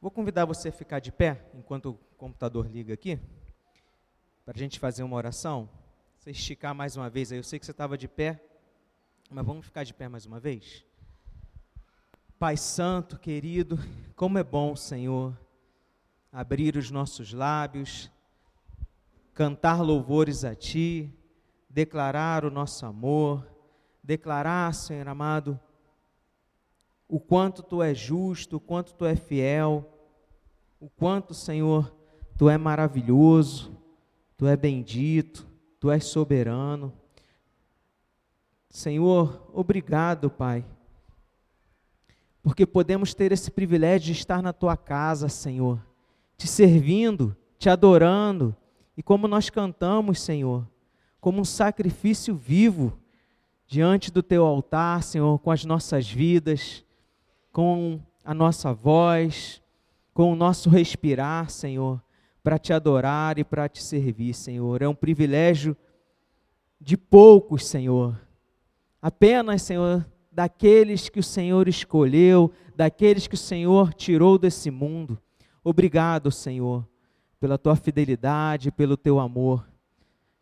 Vou convidar você a ficar de pé enquanto o computador liga aqui, para a gente fazer uma oração. Você esticar mais uma vez aí. Eu sei que você estava de pé, mas vamos ficar de pé mais uma vez? Pai Santo, querido, como é bom, Senhor, abrir os nossos lábios, cantar louvores a Ti, declarar o nosso amor, declarar, Senhor amado, o quanto tu és justo, o quanto tu és fiel, o quanto, Senhor, tu é maravilhoso, tu é bendito, tu és soberano. Senhor, obrigado, Pai, porque podemos ter esse privilégio de estar na tua casa, Senhor, te servindo, te adorando, e como nós cantamos, Senhor, como um sacrifício vivo diante do teu altar, Senhor, com as nossas vidas com a nossa voz, com o nosso respirar, Senhor, para te adorar e para te servir, Senhor. É um privilégio de poucos, Senhor. Apenas, Senhor, daqueles que o Senhor escolheu, daqueles que o Senhor tirou desse mundo. Obrigado, Senhor, pela tua fidelidade, pelo teu amor.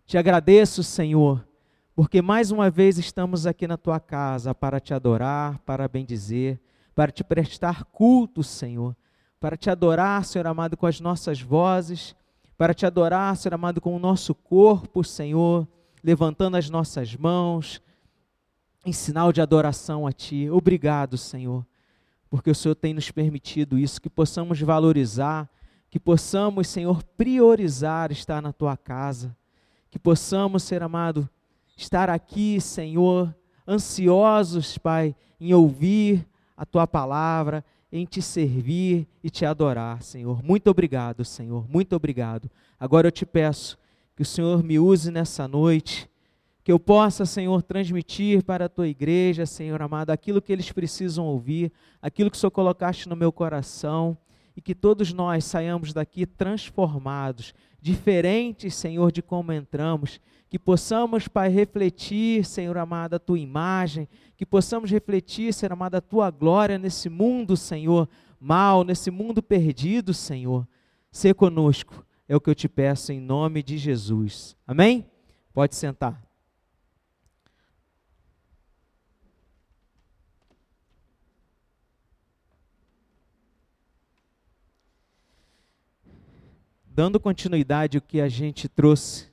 Te agradeço, Senhor, porque mais uma vez estamos aqui na tua casa para te adorar, para bendizer para te prestar culto, Senhor, para te adorar, Senhor amado, com as nossas vozes, para te adorar, Senhor amado, com o nosso corpo, Senhor, levantando as nossas mãos, em sinal de adoração a Ti. Obrigado, Senhor, porque o Senhor tem nos permitido isso, que possamos valorizar, que possamos, Senhor, priorizar estar na Tua casa, que possamos, ser amado, estar aqui, Senhor, ansiosos, Pai, em ouvir a tua palavra, em te servir e te adorar, Senhor. Muito obrigado, Senhor. Muito obrigado. Agora eu te peço que o Senhor me use nessa noite, que eu possa, Senhor, transmitir para a tua igreja, Senhor amado, aquilo que eles precisam ouvir, aquilo que o Senhor colocaste no meu coração, e que todos nós saiamos daqui transformados, diferentes, Senhor, de como entramos, que possamos, Pai, refletir, Senhor amado, a tua imagem, que possamos refletir, Senhor amado, a tua glória nesse mundo, Senhor, mal, nesse mundo perdido, Senhor. Ser conosco, é o que eu te peço em nome de Jesus. Amém? Pode sentar. Dando continuidade ao que a gente trouxe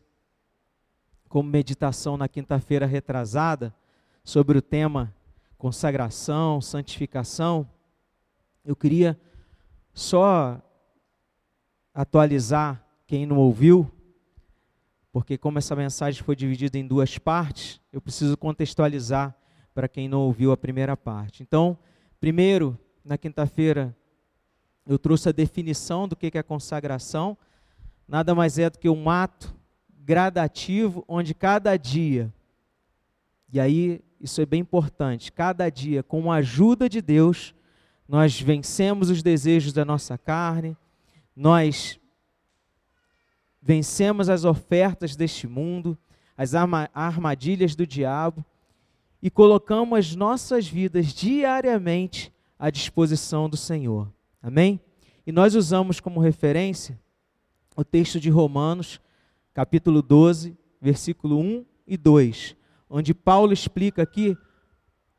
como meditação na quinta-feira retrasada, sobre o tema consagração, santificação, eu queria só atualizar quem não ouviu, porque como essa mensagem foi dividida em duas partes, eu preciso contextualizar para quem não ouviu a primeira parte. Então, primeiro, na quinta-feira, eu trouxe a definição do que é consagração. Nada mais é do que um ato gradativo, onde cada dia, e aí isso é bem importante. Cada dia, com a ajuda de Deus, nós vencemos os desejos da nossa carne, nós vencemos as ofertas deste mundo, as armadilhas do diabo e colocamos as nossas vidas diariamente à disposição do Senhor. Amém? E nós usamos como referência o texto de Romanos, capítulo 12, versículo 1 e 2, onde Paulo explica aqui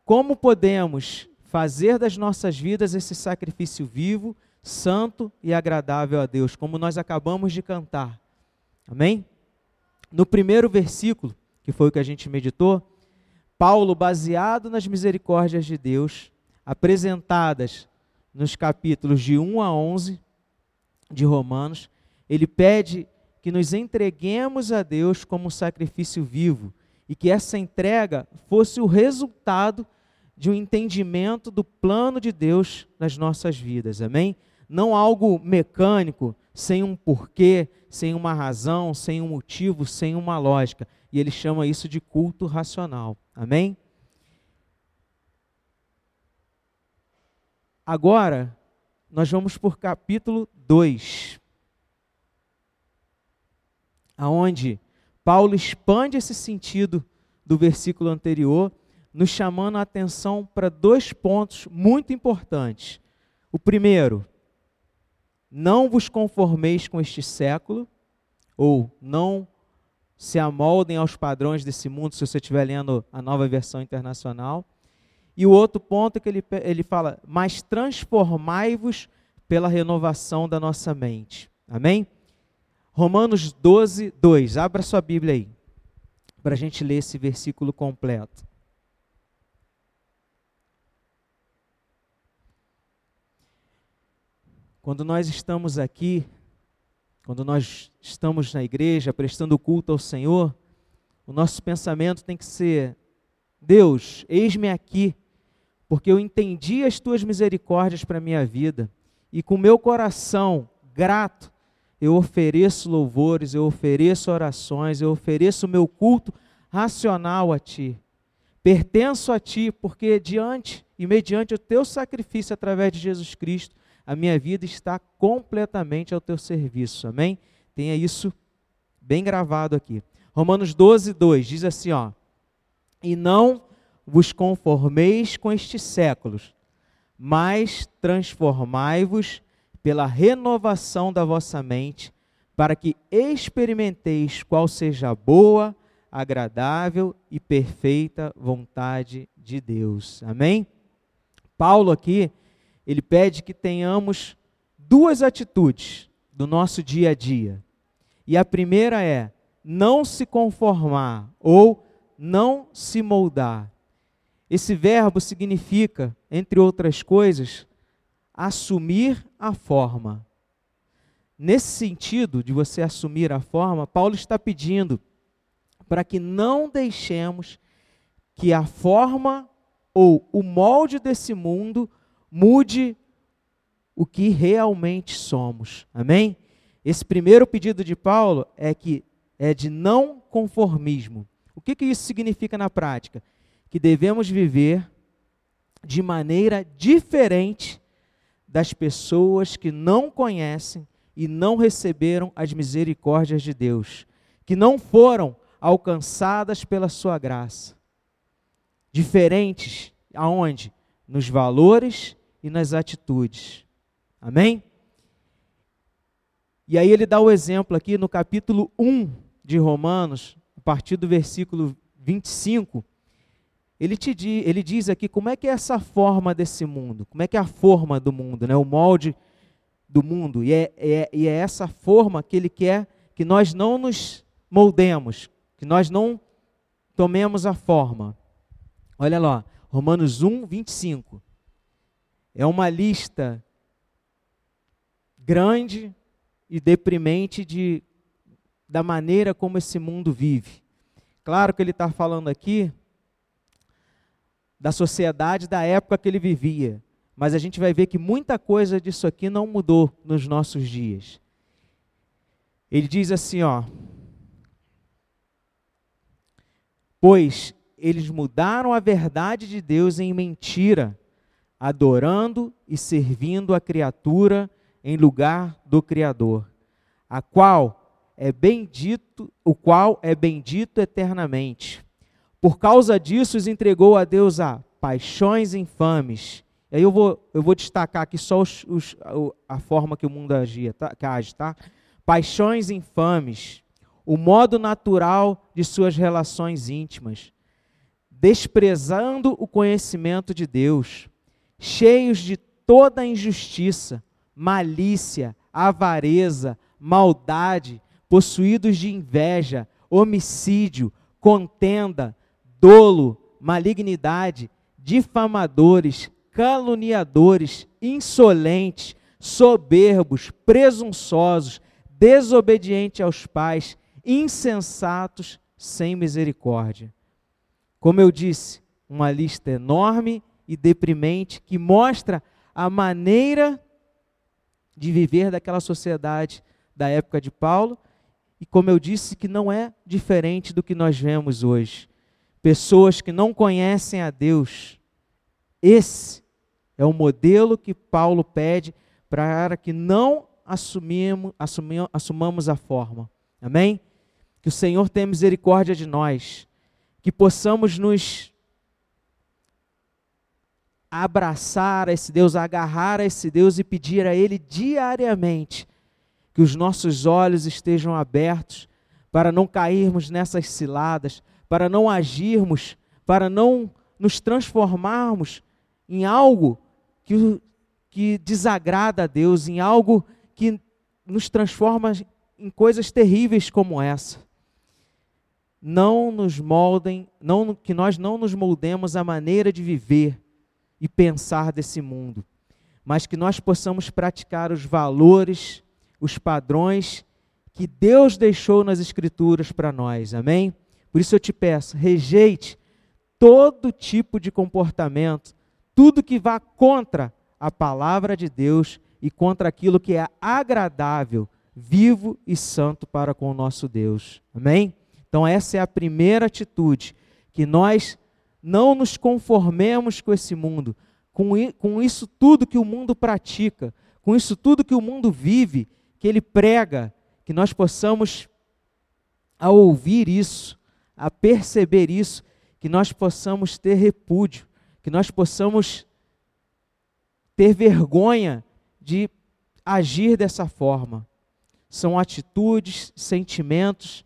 como podemos fazer das nossas vidas esse sacrifício vivo, santo e agradável a Deus, como nós acabamos de cantar. Amém? No primeiro versículo, que foi o que a gente meditou, Paulo, baseado nas misericórdias de Deus, apresentadas nos capítulos de 1 a 11 de Romanos, ele pede que nos entreguemos a Deus como um sacrifício vivo, e que essa entrega fosse o resultado de um entendimento do plano de Deus nas nossas vidas, amém? Não algo mecânico, sem um porquê, sem uma razão, sem um motivo, sem uma lógica. E ele chama isso de culto racional, amém? Agora, nós vamos por capítulo 2, aonde Paulo expande esse sentido do versículo anterior, nos chamando a atenção para dois pontos muito importantes. O primeiro, Não vos conformeis com este século, ou não se amoldem aos padrões desse mundo, se você estiver lendo a nova versão internacional. E o outro ponto é que ele, ele fala, mas transformai-vos pela renovação da nossa mente. Amém? Romanos 12, 2. Abra sua Bíblia aí, para a gente ler esse versículo completo. Quando nós estamos aqui, quando nós estamos na igreja prestando culto ao Senhor, o nosso pensamento tem que ser: Deus, eis-me aqui, porque eu entendi as tuas misericórdias para a minha vida, e com meu coração grato, eu ofereço louvores, eu ofereço orações, eu ofereço o meu culto racional a Ti. Pertenço a Ti, porque diante e mediante o Teu sacrifício através de Jesus Cristo, a minha vida está completamente ao teu serviço. Amém? Tenha isso bem gravado aqui. Romanos 12, 2 diz assim: ó, E não vos conformeis com estes séculos, mas transformai-vos pela renovação da vossa mente, para que experimenteis qual seja a boa, agradável e perfeita vontade de Deus. Amém? Paulo aqui ele pede que tenhamos duas atitudes do nosso dia a dia. E a primeira é não se conformar ou não se moldar. Esse verbo significa, entre outras coisas, assumir a forma. Nesse sentido de você assumir a forma, Paulo está pedindo para que não deixemos que a forma ou o molde desse mundo mude o que realmente somos. Amém? Esse primeiro pedido de Paulo é que é de não conformismo. O que, que isso significa na prática? Que devemos viver de maneira diferente das pessoas que não conhecem e não receberam as misericórdias de Deus, que não foram alcançadas pela sua graça. Diferentes aonde? Nos valores e nas atitudes. Amém? E aí ele dá o exemplo aqui no capítulo 1 de Romanos, a partir do versículo 25. Ele, te, ele diz aqui como é que é essa forma desse mundo, como é que é a forma do mundo, né? o molde do mundo. E é, é, e é essa forma que ele quer que nós não nos moldemos, que nós não tomemos a forma. Olha lá, Romanos 1, 25. É uma lista grande e deprimente de, da maneira como esse mundo vive. Claro que ele está falando aqui da sociedade da época que ele vivia, mas a gente vai ver que muita coisa disso aqui não mudou nos nossos dias. Ele diz assim, ó: Pois eles mudaram a verdade de Deus em mentira adorando e servindo a criatura em lugar do Criador, a qual é bendito, o qual é bendito eternamente. Por causa disso, os entregou a Deus a paixões infames. E aí eu vou, eu vou destacar aqui só os, os, a forma que o mundo agia, tá, que age, tá? Paixões infames, o modo natural de suas relações íntimas, desprezando o conhecimento de Deus. Cheios de toda injustiça, malícia, avareza, maldade, possuídos de inveja, homicídio, contenda, dolo, malignidade, difamadores, caluniadores, insolentes, soberbos, presunçosos, desobedientes aos pais, insensatos, sem misericórdia. Como eu disse, uma lista enorme e deprimente que mostra a maneira de viver daquela sociedade da época de Paulo e, como eu disse, que não é diferente do que nós vemos hoje. Pessoas que não conhecem a Deus. Esse é o modelo que Paulo pede para que não assumimos, assumimos, assumamos a forma. Amém? Que o Senhor tenha misericórdia de nós, que possamos nos abraçar a esse Deus, agarrar a esse Deus e pedir a Ele diariamente que os nossos olhos estejam abertos para não cairmos nessas ciladas, para não agirmos, para não nos transformarmos em algo que, que desagrada a Deus, em algo que nos transforma em coisas terríveis como essa. Não nos moldem, não, que nós não nos moldemos a maneira de viver e pensar desse mundo, mas que nós possamos praticar os valores, os padrões que Deus deixou nas Escrituras para nós, amém? Por isso eu te peço, rejeite todo tipo de comportamento, tudo que vá contra a palavra de Deus e contra aquilo que é agradável, vivo e santo para com o nosso Deus. Amém? Então, essa é a primeira atitude, que nós não nos conformemos com esse mundo, com, isso tudo que o mundo pratica, com isso tudo que o mundo vive, que ele prega, que nós possamos, ao ouvir isso, a perceber isso, que nós possamos ter repúdio, que nós possamos ter vergonha de agir dessa forma. São atitudes, sentimentos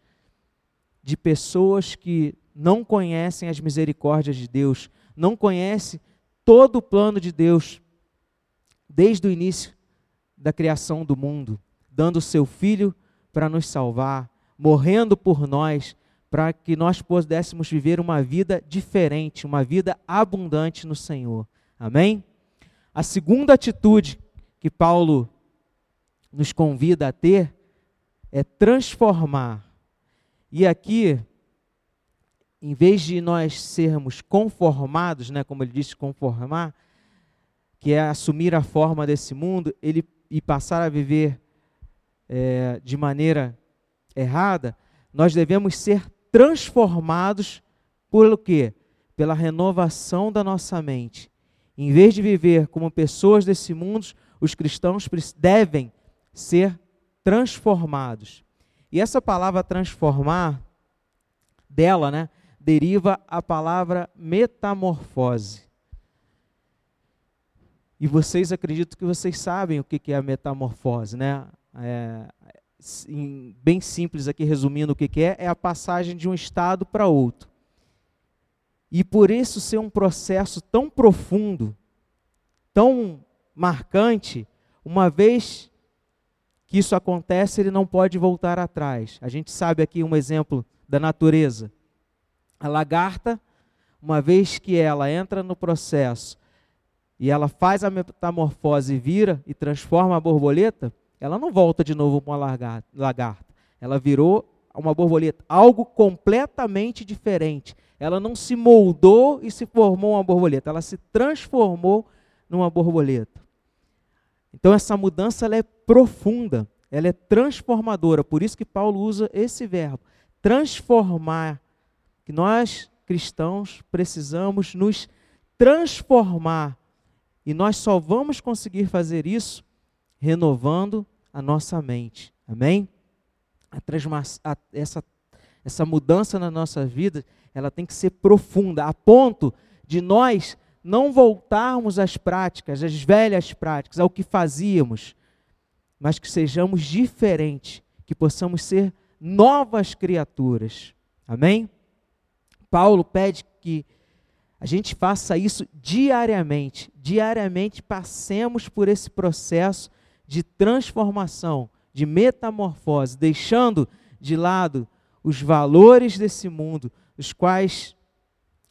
de pessoas que não conhecem as misericórdias de Deus, não conhecem todo o plano de Deus desde o início da criação do mundo, dando o seu filho para nos salvar, morrendo por nós, para que nós pudéssemos viver uma vida diferente, uma vida abundante no Senhor. Amém? A segunda atitude que Paulo nos convida a ter é transformar. E aqui, em vez de nós sermos conformados, né, como ele disse, conformar, que é assumir a forma desse mundo, ele e passar a viver é, de maneira errada, nós devemos ser transformados por o quê? Pela renovação da nossa mente. Em vez de viver como pessoas desse mundo, os cristãos devem ser transformados. E essa palavra transformar, dela, né, deriva a palavra metamorfose. E vocês acredito que vocês sabem o que é a metamorfose, né? É, bem simples aqui, resumindo o que, que é, é a passagem de um estado para outro. E por isso ser um processo tão profundo, tão marcante, uma vez que isso acontece, ele não pode voltar atrás. A gente sabe aqui um exemplo da natureza. A lagarta, uma vez que ela entra no processo e ela faz a metamorfose, vira e transforma a borboleta, ela não volta de novo para uma lagarta. Ela virou uma borboleta, algo completamente diferente. Ela não se moldou e se formou uma borboleta, ela se transformou numa borboleta. Então essa mudança ela é profunda, ela é transformadora. Por isso que Paulo usa esse verbo, transformar. Que nós cristãos precisamos nos transformar. E nós só vamos conseguir fazer isso renovando a nossa mente. Amém? A essa, essa mudança na nossa vida, ela tem que ser profunda, a ponto de nós não voltarmos às práticas, às velhas práticas, ao que fazíamos, mas que sejamos diferentes, que possamos ser novas criaturas. Amém? Paulo pede que a gente faça isso diariamente, diariamente passemos por esse processo de transformação, de metamorfose, deixando de lado os valores desse mundo, os quais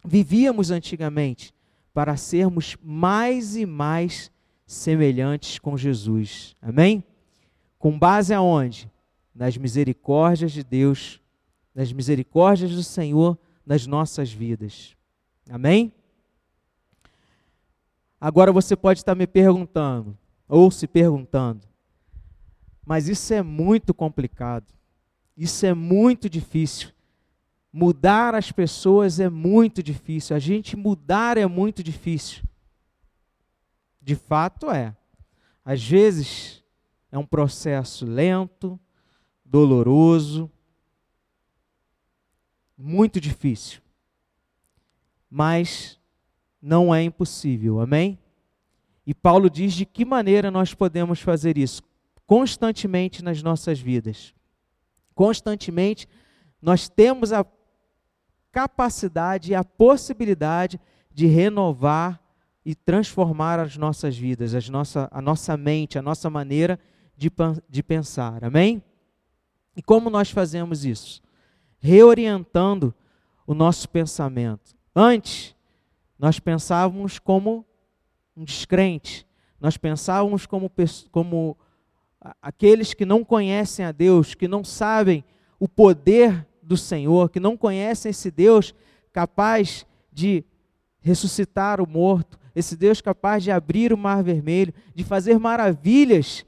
vivíamos antigamente, para sermos mais e mais semelhantes com Jesus. Amém? Com base aonde? Nas misericórdias de Deus, nas misericórdias do Senhor nas nossas vidas. Amém? Agora você pode estar me perguntando, ou se perguntando. Mas isso é muito complicado. Isso é muito difícil. Mudar as pessoas é muito difícil. A gente mudar é muito difícil. De fato é. Às vezes é um processo lento, doloroso, muito difícil. Mas não é impossível. Amém? E Paulo diz de que maneira nós podemos fazer isso? Constantemente nas nossas vidas. Constantemente nós temos a capacidade e a possibilidade de renovar e transformar as nossas vidas, as nossa, a nossa mente, a nossa maneira de, de pensar. Amém? E como nós fazemos isso? Reorientando o nosso pensamento. Antes, nós pensávamos como um descrente, nós pensávamos como, como aqueles que não conhecem a Deus, que não sabem o poder do Senhor, que não conhecem esse Deus capaz de ressuscitar o morto, esse Deus capaz de abrir o mar vermelho, de fazer maravilhas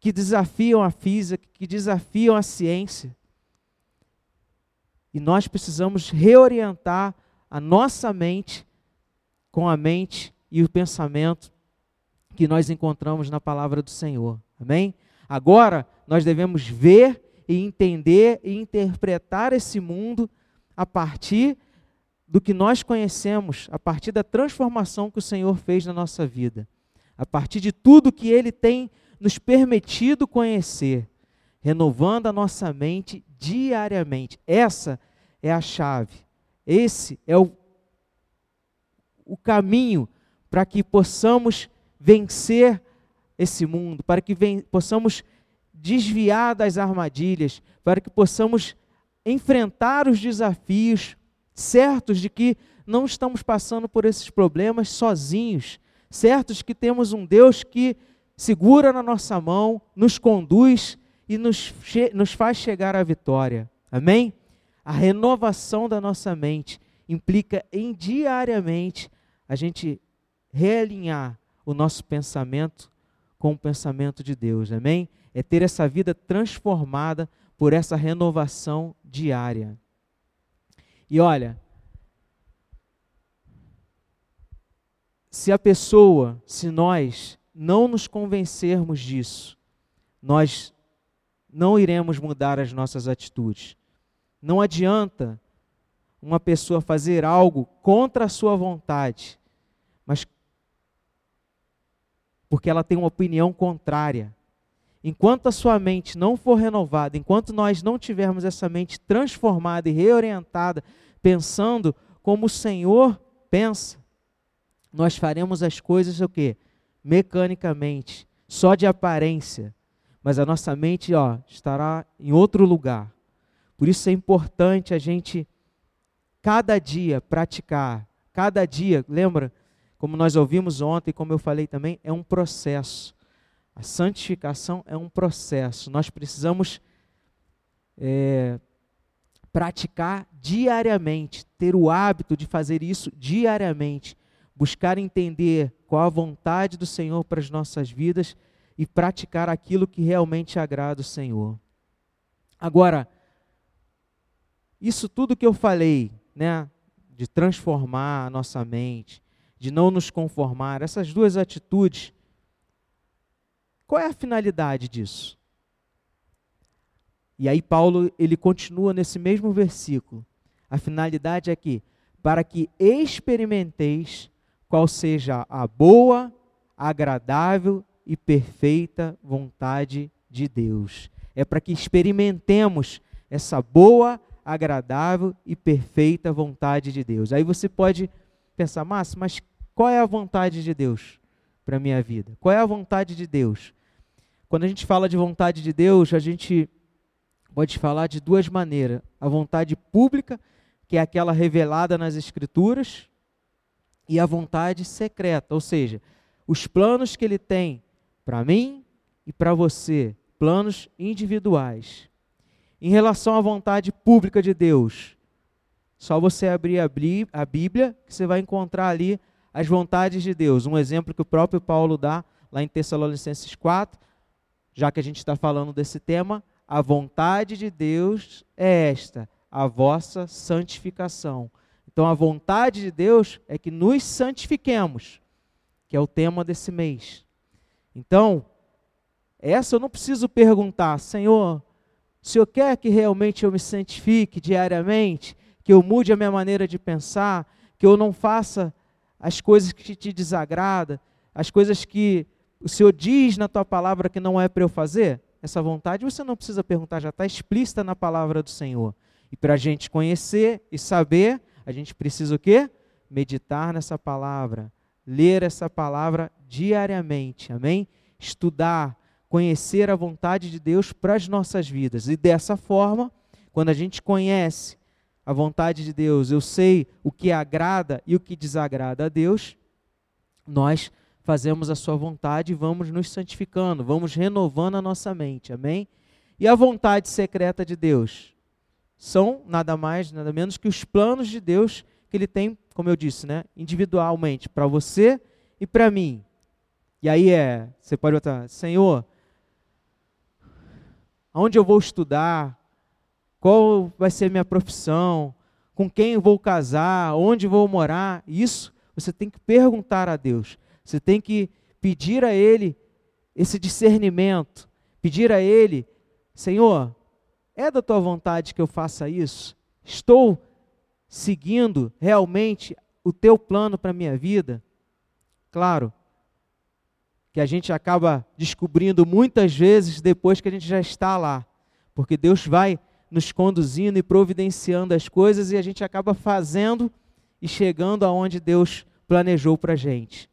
que desafiam a física, que desafiam a ciência. E nós precisamos reorientar a nossa mente com a mente e o pensamento que nós encontramos na palavra do Senhor. Amém? Agora nós devemos ver e entender e interpretar esse mundo a partir do que nós conhecemos, a partir da transformação que o Senhor fez na nossa vida, a partir de tudo que Ele tem nos permitido conhecer, renovando a nossa mente diariamente. Essa é a chave, esse é o, o caminho para que possamos vencer esse mundo, para que possamos desviar das armadilhas, para que possamos enfrentar os desafios, certos de que não estamos passando por esses problemas sozinhos, certos que temos um Deus que segura na nossa mão, nos conduz e nos, nos faz chegar à vitória. Amém? A renovação da nossa mente implica em diariamente a gente realinhar o nosso pensamento com o pensamento de Deus. Amém? é ter essa vida transformada por essa renovação diária. E olha, se a pessoa, se nós não nos convencermos disso, nós não iremos mudar as nossas atitudes. Não adianta uma pessoa fazer algo contra a sua vontade, mas porque ela tem uma opinião contrária. Enquanto a sua mente não for renovada, enquanto nós não tivermos essa mente transformada e reorientada, pensando como o Senhor pensa, nós faremos as coisas o quê? Mecanicamente, só de aparência. Mas a nossa mente, ó, estará em outro lugar. Por isso é importante a gente cada dia praticar, cada dia, lembra? Como nós ouvimos ontem, como eu falei também, é um processo. A santificação é um processo. Nós precisamos é, praticar diariamente, ter o hábito de fazer isso diariamente, buscar entender qual a vontade do Senhor para as nossas vidas e praticar aquilo que realmente agrada o Senhor. Agora, isso tudo que eu falei, né, de transformar a nossa mente, de não nos conformar, essas duas atitudes qual é a finalidade disso? E aí Paulo, ele continua nesse mesmo versículo. A finalidade é que para que experimenteis qual seja a boa, agradável e perfeita vontade de Deus. É para que experimentemos essa boa, agradável e perfeita vontade de Deus. Aí você pode pensar, Márcio, mas qual é a vontade de Deus para a minha vida? Qual é a vontade de Deus? Quando a gente fala de vontade de Deus, a gente pode falar de duas maneiras: a vontade pública, que é aquela revelada nas Escrituras, e a vontade secreta, ou seja, os planos que ele tem para mim e para você, planos individuais. Em relação à vontade pública de Deus, só você abrir a Bíblia que você vai encontrar ali as vontades de Deus. Um exemplo que o próprio Paulo dá lá em Tessalonicenses 4, já que a gente está falando desse tema, a vontade de Deus é esta, a vossa santificação. Então, a vontade de Deus é que nos santifiquemos, que é o tema desse mês. Então, essa eu não preciso perguntar, Senhor, o Senhor quer que realmente eu me santifique diariamente, que eu mude a minha maneira de pensar, que eu não faça as coisas que te desagradam, as coisas que o Senhor diz na tua palavra que não é para eu fazer? Essa vontade você não precisa perguntar, já está explícita na palavra do Senhor. E para a gente conhecer e saber, a gente precisa o quê? Meditar nessa palavra, ler essa palavra diariamente, amém? Estudar, conhecer a vontade de Deus para as nossas vidas. E dessa forma, quando a gente conhece a vontade de Deus, eu sei o que agrada e o que desagrada a Deus, nós fazemos a sua vontade e vamos nos santificando, vamos renovando a nossa mente. Amém? E a vontade secreta de Deus são nada mais, nada menos que os planos de Deus que ele tem, como eu disse, né, individualmente para você e para mim. E aí é, você pode botar, Senhor, aonde eu vou estudar, qual vai ser minha profissão, com quem vou casar, onde vou morar. Isso você tem que perguntar a Deus. Você tem que pedir a Ele esse discernimento, pedir a Ele, Senhor, é da tua vontade que eu faça isso? Estou seguindo realmente o teu plano para a minha vida? Claro, que a gente acaba descobrindo muitas vezes depois que a gente já está lá, porque Deus vai nos conduzindo e providenciando as coisas e a gente acaba fazendo e chegando aonde Deus planejou para a gente.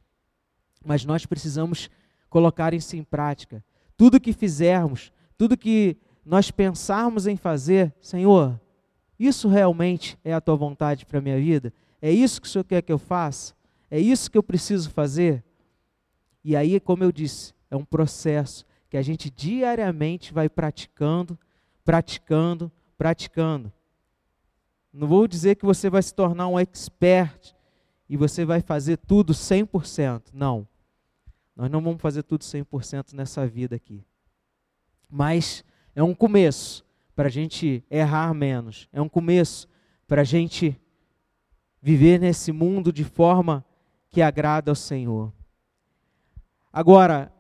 Mas nós precisamos colocar isso em prática. Tudo que fizermos, tudo que nós pensarmos em fazer, Senhor, isso realmente é a tua vontade para a minha vida? É isso que o Senhor quer que eu faça? É isso que eu preciso fazer? E aí, como eu disse, é um processo que a gente diariamente vai praticando, praticando, praticando. Não vou dizer que você vai se tornar um expert e você vai fazer tudo 100%. Não. Nós não vamos fazer tudo 100% nessa vida aqui. Mas é um começo para a gente errar menos. É um começo para a gente viver nesse mundo de forma que agrada ao Senhor. Agora,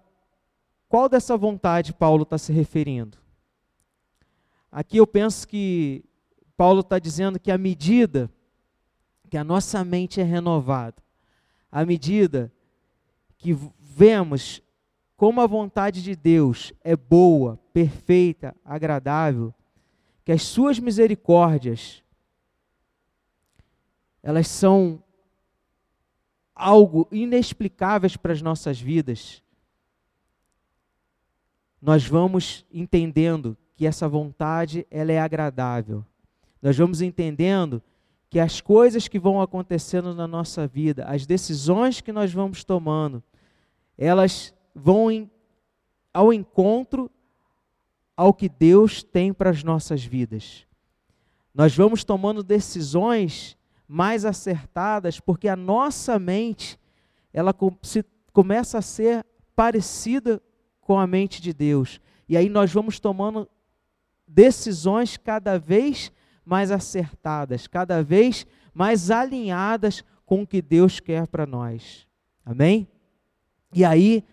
qual dessa vontade Paulo está se referindo? Aqui eu penso que Paulo está dizendo que à medida que a nossa mente é renovada, à medida que vemos como a vontade de Deus é boa, perfeita, agradável, que as suas misericórdias elas são algo inexplicáveis para as nossas vidas, nós vamos entendendo que essa vontade ela é agradável. Nós vamos entendendo que as coisas que vão acontecendo na nossa vida, as decisões que nós vamos tomando, elas vão em, ao encontro ao que Deus tem para as nossas vidas. Nós vamos tomando decisões mais acertadas, porque a nossa mente ela se, começa a ser parecida com a mente de Deus. E aí nós vamos tomando decisões cada vez mais acertadas, cada vez mais alinhadas com o que Deus quer para nós. Amém? E aí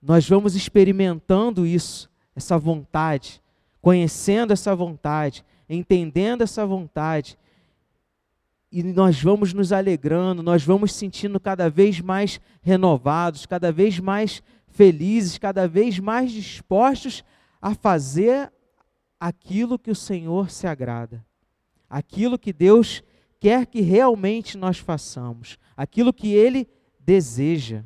nós vamos experimentando isso, essa vontade, conhecendo essa vontade, entendendo essa vontade e nós vamos nos alegrando, nós vamos sentindo cada vez mais renovados, cada vez mais felizes, cada vez mais dispostos a fazer aquilo que o Senhor se agrada, aquilo que Deus quer que realmente nós façamos, aquilo que Ele deseja.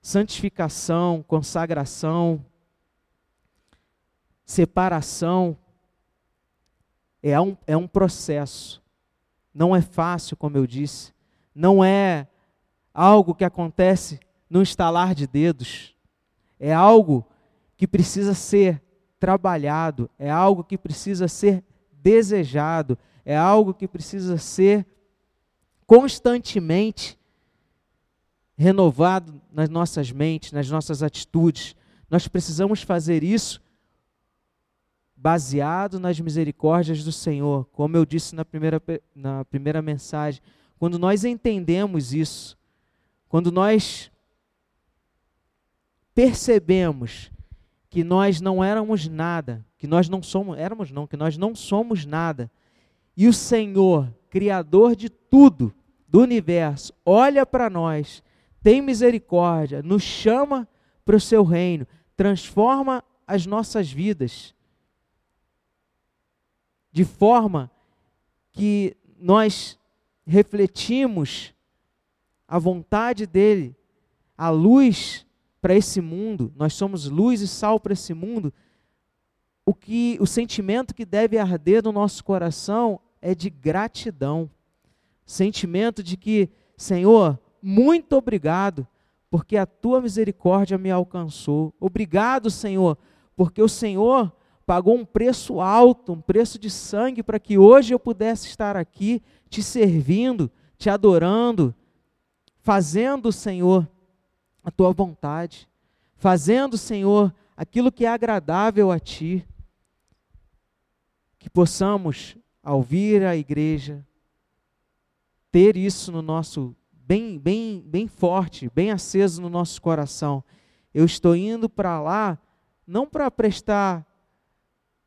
Santificação, consagração, separação, é um, é um processo. Não é fácil, como eu disse. Não é algo que acontece no estalar de dedos. É algo que precisa ser trabalhado, é algo que precisa ser desejado, é algo que precisa ser constantemente renovado nas nossas mentes, nas nossas atitudes. Nós precisamos fazer isso baseado nas misericórdias do Senhor, como eu disse na primeira, na primeira mensagem, quando nós entendemos isso, quando nós percebemos que nós não éramos nada, que nós não somos, éramos não, que nós não somos nada, e o Senhor Criador de tudo, do universo, olha para nós, tem misericórdia, nos chama para o seu reino, transforma as nossas vidas, de forma que nós refletimos a vontade dele, a luz para esse mundo, nós somos luz e sal para esse mundo. O que o sentimento que deve arder no nosso coração é de gratidão. Sentimento de que, Senhor, muito obrigado, porque a tua misericórdia me alcançou. Obrigado, Senhor, porque o Senhor pagou um preço alto, um preço de sangue, para que hoje eu pudesse estar aqui te servindo, te adorando, fazendo, Senhor, a tua vontade, fazendo, Senhor, aquilo que é agradável a ti. Que possamos, ao vir à igreja, ter isso no nosso bem, bem, bem forte, bem aceso no nosso coração. Eu estou indo para lá não para prestar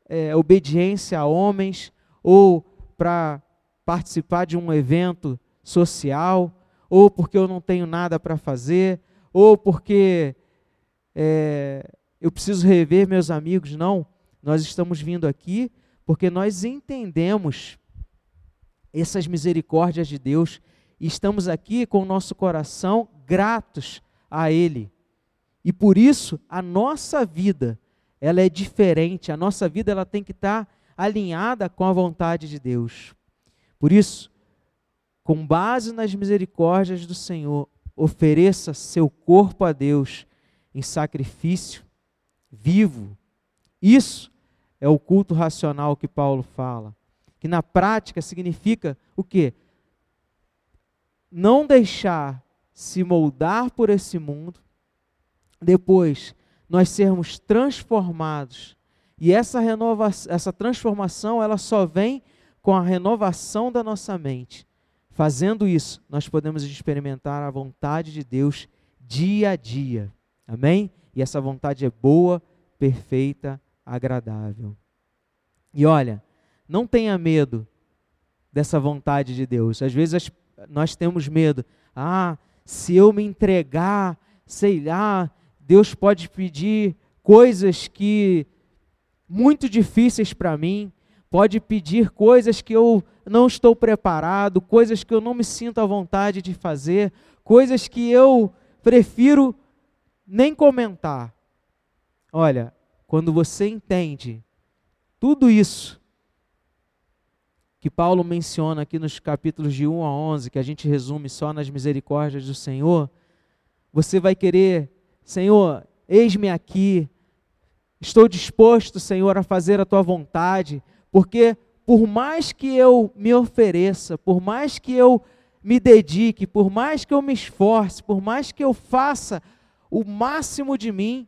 é, obediência a homens ou para participar de um evento social, ou porque eu não tenho nada para fazer, ou porque é, eu preciso rever meus amigos. Não, nós estamos vindo aqui porque nós entendemos essas misericórdias de Deus e estamos aqui com o nosso coração gratos a Ele. E por isso a nossa vida ela é diferente, a nossa vida ela tem que estar alinhada com a vontade de Deus. Por isso, com base nas misericórdias do Senhor, ofereça seu corpo a Deus em sacrifício vivo. Isso é o culto racional que Paulo fala, que na prática significa o quê? Não deixar se moldar por esse mundo, depois nós sermos transformados. E essa renovação, essa transformação, ela só vem com a renovação da nossa mente. Fazendo isso, nós podemos experimentar a vontade de Deus dia a dia. Amém? E essa vontade é boa, perfeita, agradável. E olha, não tenha medo dessa vontade de Deus. Às vezes nós temos medo. Ah, se eu me entregar, sei lá, Deus pode pedir coisas que muito difíceis para mim, pode pedir coisas que eu não estou preparado, coisas que eu não me sinto à vontade de fazer, coisas que eu prefiro nem comentar. Olha, quando você entende tudo isso que Paulo menciona aqui nos capítulos de 1 a 11, que a gente resume só nas misericórdias do Senhor, você vai querer Senhor, eis-me aqui, estou disposto, Senhor, a fazer a tua vontade, porque por mais que eu me ofereça, por mais que eu me dedique, por mais que eu me esforce, por mais que eu faça o máximo de mim,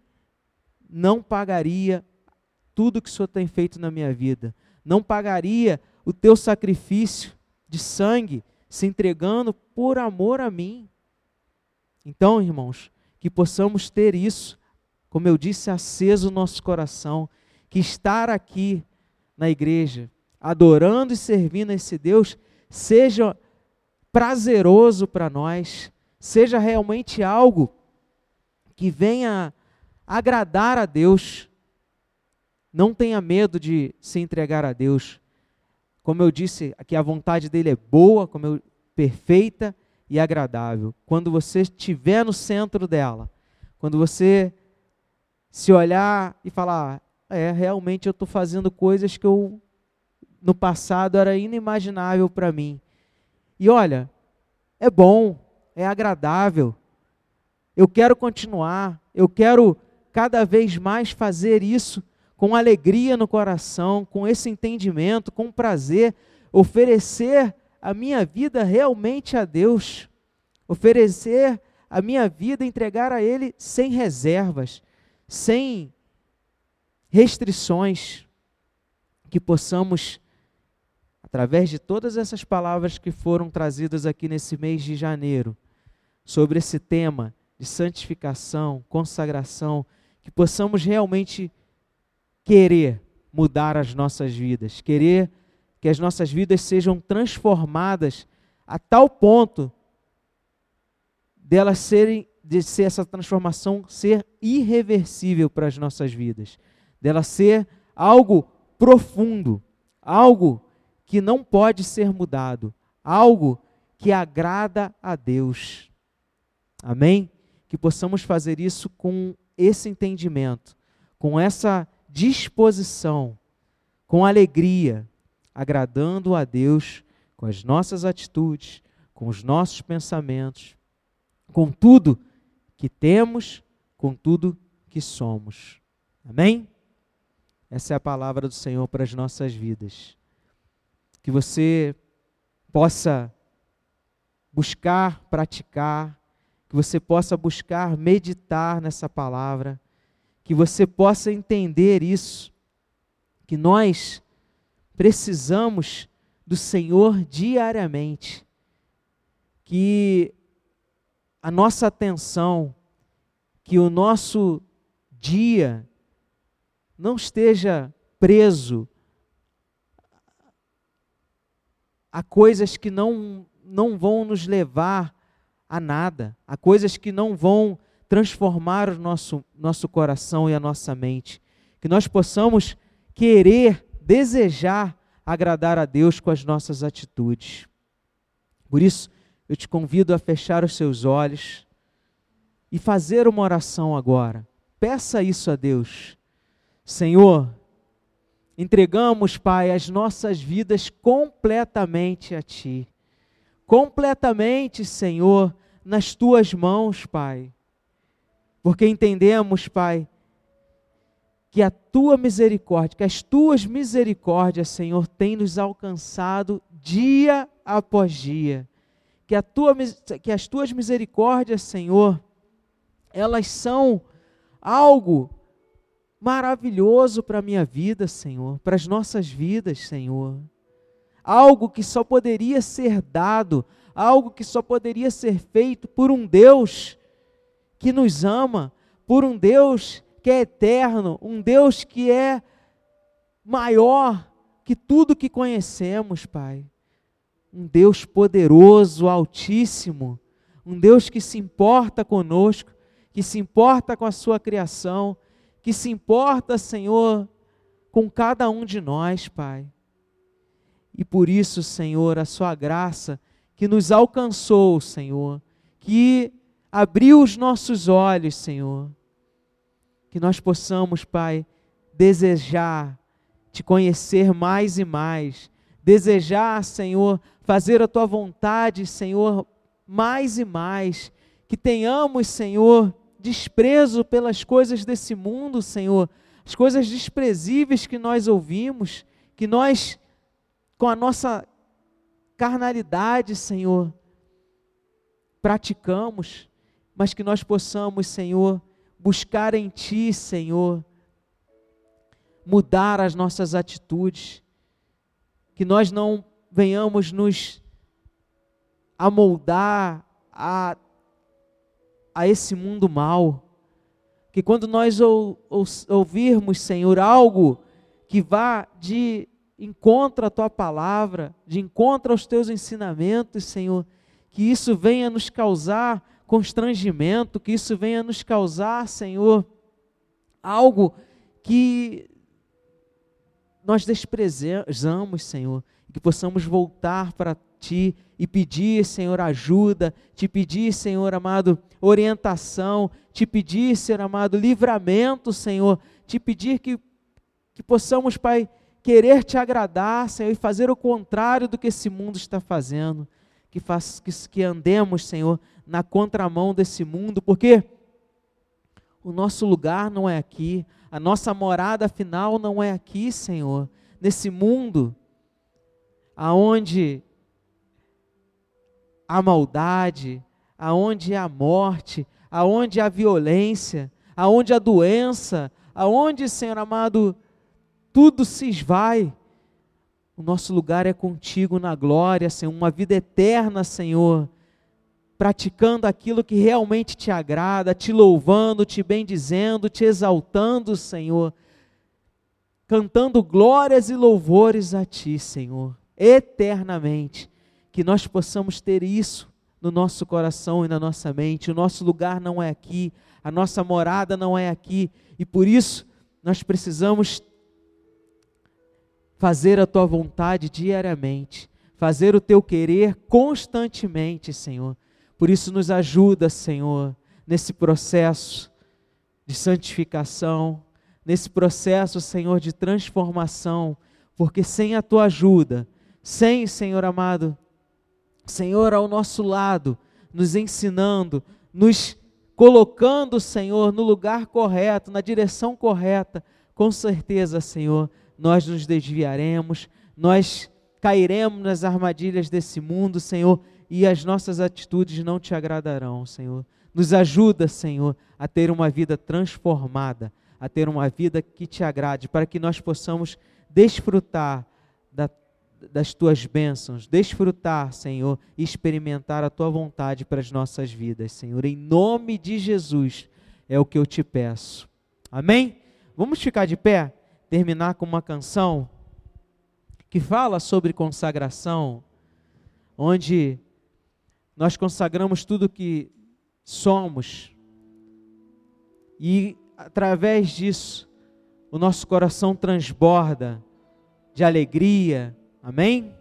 não pagaria tudo que o Senhor tem feito na minha vida, não pagaria o teu sacrifício de sangue, se entregando por amor a mim. Então, irmãos, que possamos ter isso, como eu disse, aceso no nosso coração, que estar aqui na igreja, adorando e servindo esse Deus, seja prazeroso para nós, seja realmente algo que venha agradar a Deus. Não tenha medo de se entregar a Deus. Como eu disse, aqui a vontade dele é boa, como eu, perfeita e agradável. Quando você estiver no centro dela, quando você se olhar e falar, é, realmente eu estou fazendo coisas que eu no passado era inimaginável para mim. E olha, é bom, é agradável. Eu quero continuar, eu quero cada vez mais fazer isso com alegria no coração, com esse entendimento, com prazer, oferecer a minha vida realmente a Deus, oferecer a minha vida, entregar a Ele sem reservas, sem restrições, que possamos, através de todas essas palavras que foram trazidas aqui nesse mês de janeiro, sobre esse tema de santificação, consagração, que possamos realmente querer mudar as nossas vidas, querer que as nossas vidas sejam transformadas a tal ponto delas serem de ser essa transformação ser irreversível para as nossas vidas, dela ser algo profundo, algo que não pode ser mudado, algo que agrada a Deus. Amém? Que possamos fazer isso com esse entendimento, com essa disposição, com alegria, agradando a Deus com as nossas atitudes, com os nossos pensamentos, com tudo que temos, com tudo que somos. Amém? Essa é a palavra do Senhor para as nossas vidas. Que você possa buscar praticar, que você possa buscar meditar nessa palavra, que você possa entender isso, que nós precisamos do Senhor diariamente, que a nossa atenção, que o nosso dia não esteja preso a coisas que não, não vão nos levar a nada, a coisas que não vão transformar o nosso, nosso coração e a nossa mente. Que nós possamos querer, desejar agradar a Deus com as nossas atitudes. Por isso, eu te convido a fechar os seus olhos e fazer uma oração agora. Peça isso a Deus. Senhor, entregamos, Pai, as nossas vidas completamente a Ti. Completamente, Senhor, nas Tuas mãos, Pai. Porque entendemos, Pai, que a Tua misericórdia, que as Tuas misericórdias, Senhor, têm nos alcançado dia após dia que, a tua, que as tuas misericórdias, Senhor, elas são algo maravilhoso para a minha vida, Senhor, para as nossas vidas, Senhor. Algo que só poderia ser dado, algo que só poderia ser feito por um Deus que nos ama, por um Deus que é eterno, um Deus que é maior que tudo que conhecemos, Pai um Deus poderoso, altíssimo, um Deus que se importa conosco, que se importa com a sua criação, que se importa, Senhor, com cada um de nós, Pai. E por isso, Senhor, a sua graça que nos alcançou, Senhor, que abriu os nossos olhos, Senhor, que nós possamos, Pai, desejar te conhecer mais e mais, desejar, Senhor, fazer a tua vontade, Senhor, mais e mais. Que tenhamos, Senhor, desprezo pelas coisas desse mundo, Senhor, as coisas desprezíveis que nós ouvimos, que nós, com a nossa carnalidade, Senhor, praticamos, mas que nós possamos, Senhor, buscar em Ti, Senhor, mudar as nossas atitudes, que nós não venhamos nos amoldar a, a esse mundo mal. Que quando nós ou, ou, ouvirmos, Senhor, algo que vá de encontro à tua palavra, de encontro aos teus ensinamentos, Senhor, que isso venha nos causar constrangimento, que isso venha nos causar, Senhor, algo que nós desprezamos, Senhor, que possamos voltar para Ti e pedir, Senhor, ajuda, te pedir, Senhor amado, orientação, te pedir, Senhor amado, livramento, Senhor, te pedir que, que possamos, Pai, querer te agradar, Senhor, e fazer o contrário do que esse mundo está fazendo, que, faz, que, que andemos, Senhor, na contramão desse mundo, porque o nosso lugar não é aqui, a nossa morada final não é aqui, Senhor, nesse mundo aonde a maldade, aonde a morte, aonde a violência, aonde a doença, aonde, Senhor amado, tudo se esvai. O nosso lugar é contigo na glória, Senhor, uma vida eterna, Senhor, praticando aquilo que realmente te agrada, te louvando, te bendizendo, te exaltando, Senhor, cantando glórias e louvores a ti, Senhor. Eternamente. Que nós possamos ter isso no nosso coração e na nossa mente. O nosso lugar não é aqui, a nossa morada não é aqui, e por isso nós precisamos fazer a tua vontade diariamente, fazer o teu querer constantemente, Senhor. Por isso, nos ajuda, Senhor, nesse processo de santificação, nesse processo, Senhor, de transformação, porque sem a tua ajuda, sem, Senhor amado, Senhor ao nosso lado, nos ensinando, nos colocando, Senhor, no lugar correto, na direção correta, com certeza, Senhor, nós nos desviaremos, nós cairemos nas armadilhas desse mundo, Senhor, e as nossas atitudes não te agradarão, Senhor. Nos ajuda, Senhor, a ter uma vida transformada, a ter uma vida que te agrade, para que nós possamos desfrutar da, das tuas bênçãos, desfrutar, Senhor, e experimentar a tua vontade para as nossas vidas, Senhor. Em nome de Jesus é o que eu te peço. Amém? Vamos ficar de pé? terminar com uma canção que fala sobre consagração, onde nós consagramos tudo que somos e através disso o nosso coração transborda de alegria. Amém?